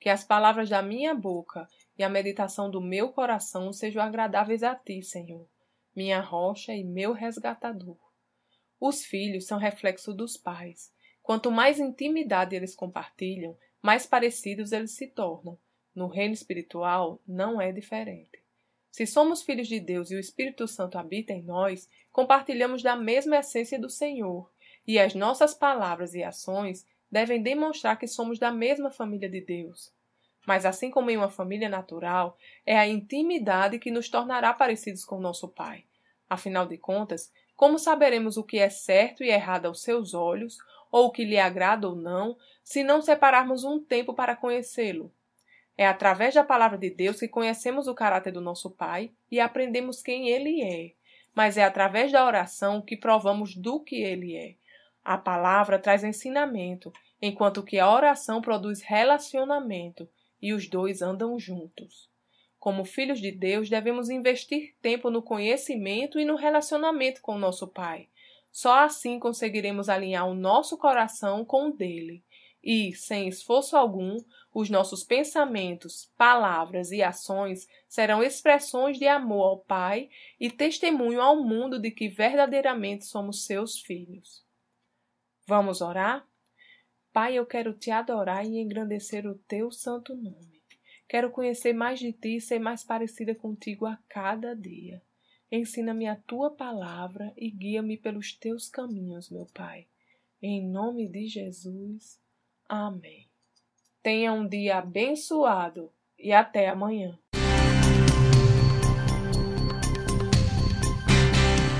que as palavras da minha boca e a meditação do meu coração sejam agradáveis a ti, Senhor, minha rocha e meu resgatador. Os filhos são reflexo dos pais. Quanto mais intimidade eles compartilham, mais parecidos eles se tornam. No reino espiritual não é diferente. Se somos filhos de Deus e o Espírito Santo habita em nós, compartilhamos da mesma essência do Senhor, e as nossas palavras e ações devem demonstrar que somos da mesma família de Deus. Mas assim como em uma família natural, é a intimidade que nos tornará parecidos com nosso Pai. Afinal de contas, como saberemos o que é certo e errado aos seus olhos, ou o que lhe agrada ou não, se não separarmos um tempo para conhecê-lo? É através da palavra de Deus que conhecemos o caráter do nosso Pai e aprendemos quem ele é. Mas é através da oração que provamos do que ele é. A palavra traz ensinamento, enquanto que a oração produz relacionamento, e os dois andam juntos. Como filhos de Deus, devemos investir tempo no conhecimento e no relacionamento com o nosso Pai. Só assim conseguiremos alinhar o nosso coração com o dele. E, sem esforço algum, os nossos pensamentos, palavras e ações serão expressões de amor ao Pai e testemunho ao mundo de que verdadeiramente somos seus filhos. Vamos orar? Pai, eu quero te adorar e engrandecer o teu santo nome. Quero conhecer mais de ti e ser mais parecida contigo a cada dia. Ensina-me a tua palavra e guia-me pelos teus caminhos, meu Pai. Em nome de Jesus. Amém. Tenha um dia abençoado e até amanhã.